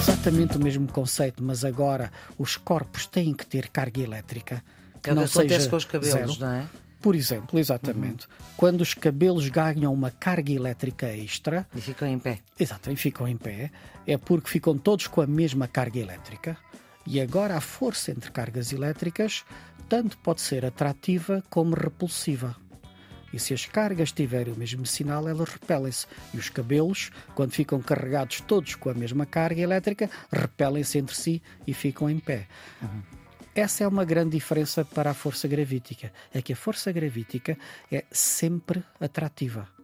Exatamente o mesmo conceito, mas agora os corpos têm que ter carga elétrica. Que é o que acontece com os cabelos, zero. não é? Por exemplo, exatamente. Uhum. Quando os cabelos ganham uma carga elétrica extra. E ficam em pé. Exatamente, ficam em pé. É porque ficam todos com a mesma carga elétrica. E agora a força entre cargas elétricas tanto pode ser atrativa como repulsiva. E se as cargas tiverem o mesmo sinal, elas repelem-se. E os cabelos, quando ficam carregados todos com a mesma carga elétrica, repelem-se entre si e ficam em pé. Uhum. Essa é uma grande diferença para a força gravítica. É que a força gravítica é sempre atrativa.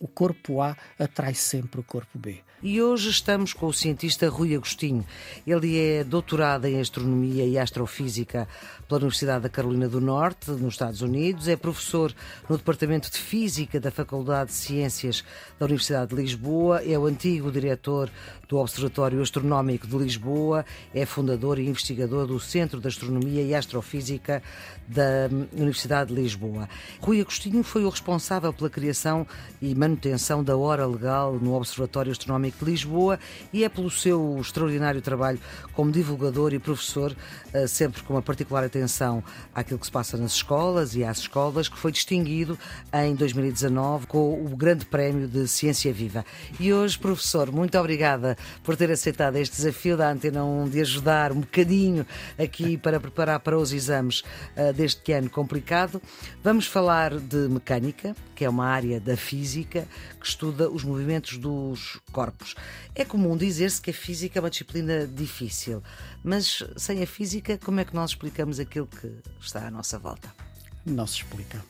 O corpo A atrai sempre o corpo B. E hoje estamos com o cientista Rui Agostinho. Ele é doutorado em Astronomia e Astrofísica pela Universidade da Carolina do Norte, nos Estados Unidos. É professor no Departamento de Física da Faculdade de Ciências da Universidade de Lisboa. É o antigo diretor do Observatório Astronómico de Lisboa. É fundador e investigador do Centro de Astronomia e Astrofísica da Universidade de Lisboa. Rui Agostinho foi o responsável pela criação e manutenção da hora legal no Observatório Astronómico de Lisboa e é pelo seu extraordinário trabalho como divulgador e professor, eh, sempre com uma particular atenção àquilo que se passa nas escolas e às escolas, que foi distinguido em 2019 com o Grande Prémio de Ciência Viva. E hoje, professor, muito obrigada por ter aceitado este desafio da Antena 1 de ajudar um bocadinho aqui para preparar para os exames uh, deste ano complicado. Vamos falar de mecânica, que é uma área da física que estuda os movimentos dos corpos. É comum dizer-se que a física é uma disciplina difícil, mas sem a física, como é que nós explicamos aquilo que está à nossa volta? Não se explica.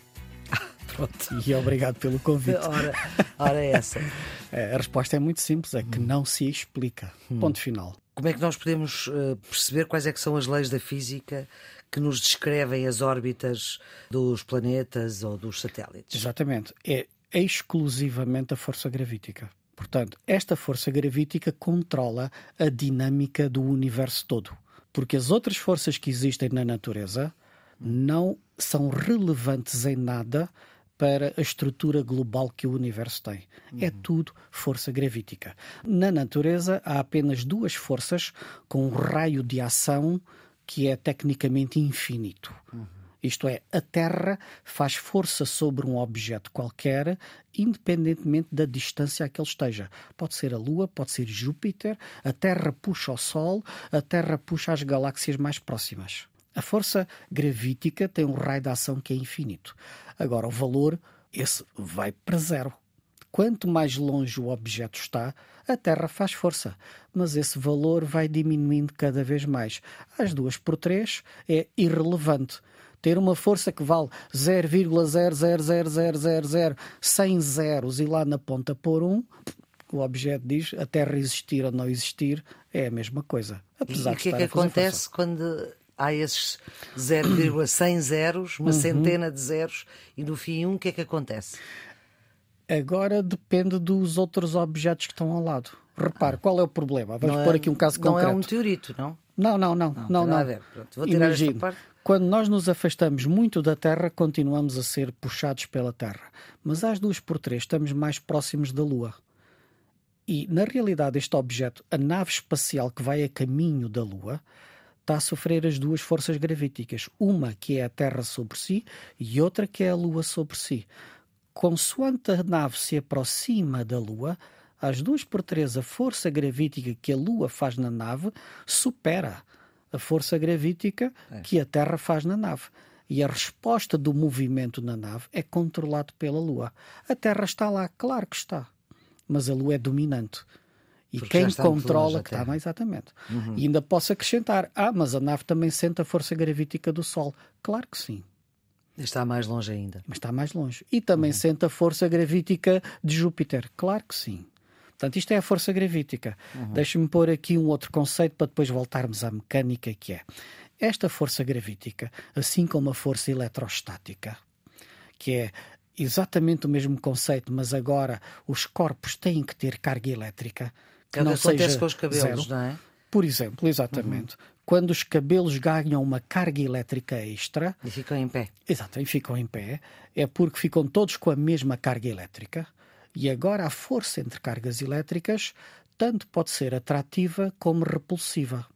Pronto. E obrigado pelo convite. Ora, ora é essa. É, a resposta é muito simples, é que hum. não se explica. Hum. Ponto final. Como é que nós podemos uh, perceber quais é que são as leis da física que nos descrevem as órbitas dos planetas ou dos satélites? Exatamente. É exclusivamente a força gravítica. Portanto, esta força gravítica controla a dinâmica do universo todo. Porque as outras forças que existem na natureza não são relevantes em nada para a estrutura global que o universo tem. É uhum. É tudo força gravítica. Na natureza há apenas duas forças com um raio de ação que é tecnicamente infinito. Uhum. Isto é, a Terra faz força sobre um objeto qualquer, independentemente da distância a que ele esteja. Pode ser a Lua, pode ser Júpiter, a Terra puxa o Sol, a Terra puxa as galáxias mais próximas. A força gravítica tem um raio de ação que é infinito. Agora, o valor, esse vai para zero. Quanto mais longe o objeto está, a Terra faz força, mas esse valor vai diminuindo cada vez mais. As duas por três é irrelevante ter uma força que vale 0,00000 100 zeros e lá na ponta pôr um, o objeto diz a Terra existir ou não existir é a mesma coisa. Apesar e o que é que acontece força. quando há esses 0,100 zeros, uma uhum. centena de zeros e no fim um, o que é que acontece? Agora depende dos outros objetos que estão ao lado. Repare, qual é o problema? Vamos não pôr é, aqui um caso concreto. Não é um meteorito, não? Não, não, não. Não, não. não. Pronto, vou tirar Imagine, esta parte. Quando nós nos afastamos muito da Terra, continuamos a ser puxados pela Terra. Mas às duas por três estamos mais próximos da Lua. E, na realidade, este objeto, a nave espacial que vai a caminho da Lua, está a sofrer as duas forças gravíticas. Uma que é a Terra sobre si e outra que é a Lua sobre si. Consoante a nave se aproxima da Lua, às duas por três a força gravítica que a Lua faz na nave supera a força gravítica é. que a Terra faz na nave. E a resposta do movimento na nave é controlado pela Lua. A Terra está lá, claro que está. Mas a Lua é dominante. E Porque quem controla que está, mais exatamente. Uhum. E ainda posso acrescentar: ah, mas a nave também sente a força gravítica do Sol. Claro que sim. Está mais longe ainda. Mas está mais longe. E também uhum. sente a força gravítica de Júpiter. Claro que sim. Portanto, isto é a força gravítica. Uhum. Deixe-me pôr aqui um outro conceito para depois voltarmos à mecânica, que é esta força gravítica, assim como a força eletrostática, que é exatamente o mesmo conceito, mas agora os corpos têm que ter carga elétrica. Que é não acontece com os cabelos, zero. não é? Por exemplo, exatamente. Uhum. quando os cabelos ganham uma carga elétrica extra. E ficam em pé. Exato, e ficam em pé, é porque ficam todos com a mesma carga elétrica. E agora a força entre cargas elétricas tanto pode ser atrativa como repulsiva.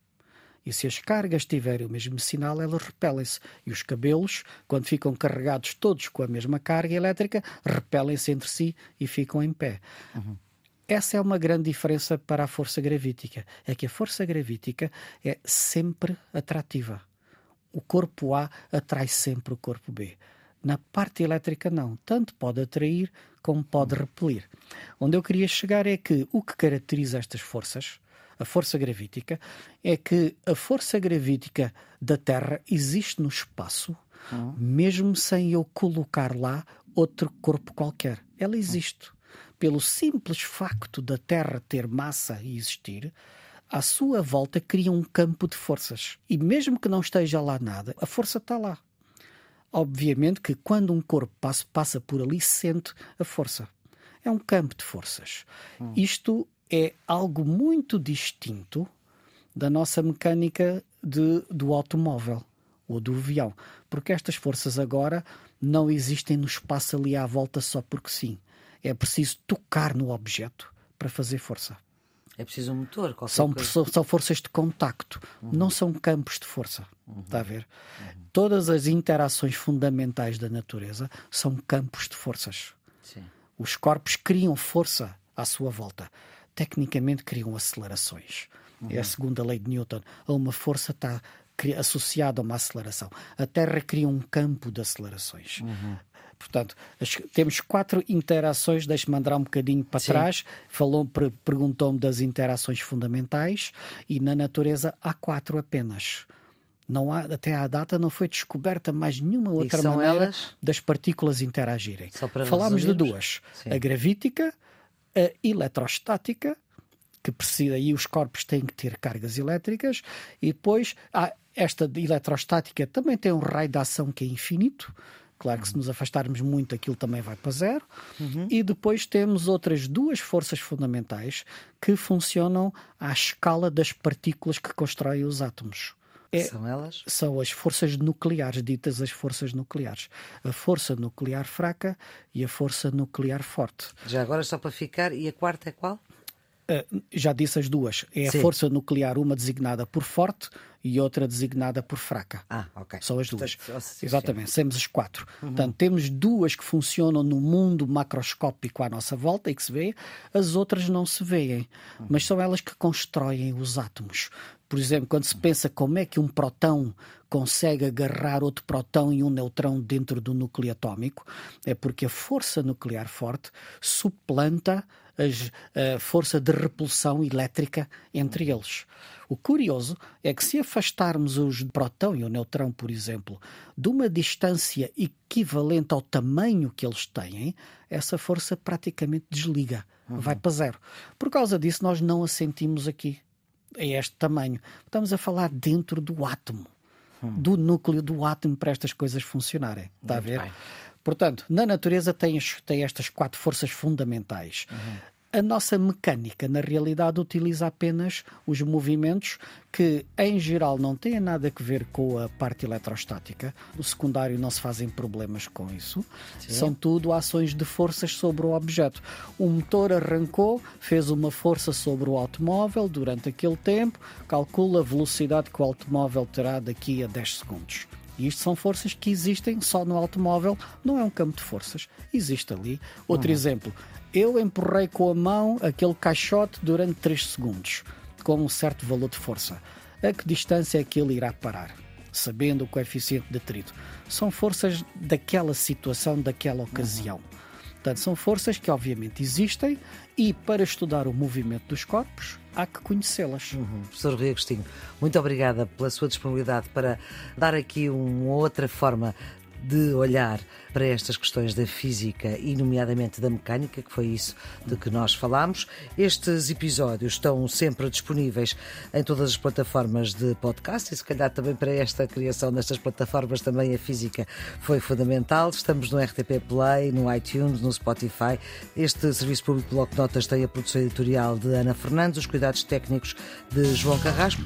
E se as cargas tiverem o mesmo sinal, elas repelem-se. E os cabelos, quando ficam carregados todos com a mesma carga elétrica, repelem-se entre si e ficam em pé. Uhum. Essa é uma grande diferença para a força gravítica. É que a força gravítica é sempre atrativa. O corpo A atrai sempre o corpo B. Na parte elétrica, não. Tanto pode atrair como pode repelir. Onde eu queria chegar é que o que caracteriza estas forças a força gravítica, é que a força gravítica da Terra existe no espaço, mesmo sem eu colocar lá outro corpo qualquer. Ela existe. Pelo simples facto da Terra ter massa e existir, à sua volta cria um campo de forças. E mesmo que não esteja lá nada, a força está lá. Obviamente que quando um corpo passa, passa por ali, sente a força. É um campo de forças. Hum. Isto é algo muito distinto da nossa mecânica de, do automóvel ou do avião, porque estas forças agora não existem no espaço ali à volta só porque sim. É preciso tocar no objeto para fazer força. É preciso um motor. São, são forças de contacto, uhum. não são campos de força. Uhum. Está a ver? Uhum. Todas as interações fundamentais da natureza são campos de forças. Sim. Os corpos criam força à sua volta tecnicamente criam acelerações. Uhum. É a segunda lei de Newton. Uma força está associada a uma aceleração. A Terra cria um campo de acelerações. Uhum. Portanto, as, temos quatro interações. Deixe-me andar um bocadinho para Sim. trás. Falou, perguntou-me das interações fundamentais e na natureza há quatro apenas. Não há, até à data não foi descoberta mais nenhuma outra maneira elas? das partículas interagirem. Falámos de duas: Sim. a gravítica a eletrostática, que precisa, e os corpos têm que ter cargas elétricas, e depois há esta eletrostática também tem um raio de ação que é infinito. Claro que se nos afastarmos muito, aquilo também vai para zero. Uhum. E depois temos outras duas forças fundamentais que funcionam à escala das partículas que constroem os átomos. É, são elas? São as forças nucleares, ditas as forças nucleares. A força nuclear fraca e a força nuclear forte. Já agora, só para ficar, e a quarta é qual? Uh, já disse as duas. É Sim. a força nuclear, uma designada por forte e outra designada por fraca. Ah, ok. São as duas. Exatamente, temos as quatro. Uhum. Portanto, temos duas que funcionam no mundo macroscópico à nossa volta e que se vê, as outras não se veem, uhum. mas são elas que constroem os átomos. Por exemplo, quando se pensa como é que um próton consegue agarrar outro próton e um neutrão dentro do núcleo atômico, é porque a força nuclear forte suplanta a força de repulsão elétrica entre eles. O curioso é que se afastarmos os próton e o neutrão, por exemplo, de uma distância equivalente ao tamanho que eles têm, essa força praticamente desliga, uhum. vai para zero. Por causa disso, nós não a sentimos aqui a este tamanho. Estamos a falar dentro do átomo, hum. do núcleo do átomo para estas coisas funcionarem. Está Muito a ver? Bem. Portanto, na natureza tem, tem estas quatro forças fundamentais. Uhum. A nossa mecânica, na realidade, utiliza apenas os movimentos que, em geral, não têm nada a ver com a parte eletrostática. No secundário não se fazem problemas com isso. Sim. São tudo ações de forças sobre o objeto. O motor arrancou, fez uma força sobre o automóvel durante aquele tempo, calcula a velocidade que o automóvel terá daqui a 10 segundos. E isto são forças que existem só no automóvel, não é um campo de forças. Existe ali. Outro uhum. exemplo, eu empurrei com a mão aquele caixote durante 3 segundos, com um certo valor de força. A que distância é que ele irá parar? Sabendo o coeficiente de atrito. São forças daquela situação, daquela ocasião. Portanto, são forças que obviamente existem e para estudar o movimento dos corpos há que conhecê-las. Uhum. Professor Rui Agostinho, muito obrigada pela sua disponibilidade para dar aqui uma outra forma de olhar para estas questões da física e, nomeadamente, da mecânica, que foi isso de que nós falámos. Estes episódios estão sempre disponíveis em todas as plataformas de podcast e, se calhar, também para esta criação destas plataformas, também a física foi fundamental. Estamos no RTP Play, no iTunes, no Spotify. Este Serviço Público Bloco de Notas tem a produção editorial de Ana Fernandes, os cuidados técnicos de João Carrasco.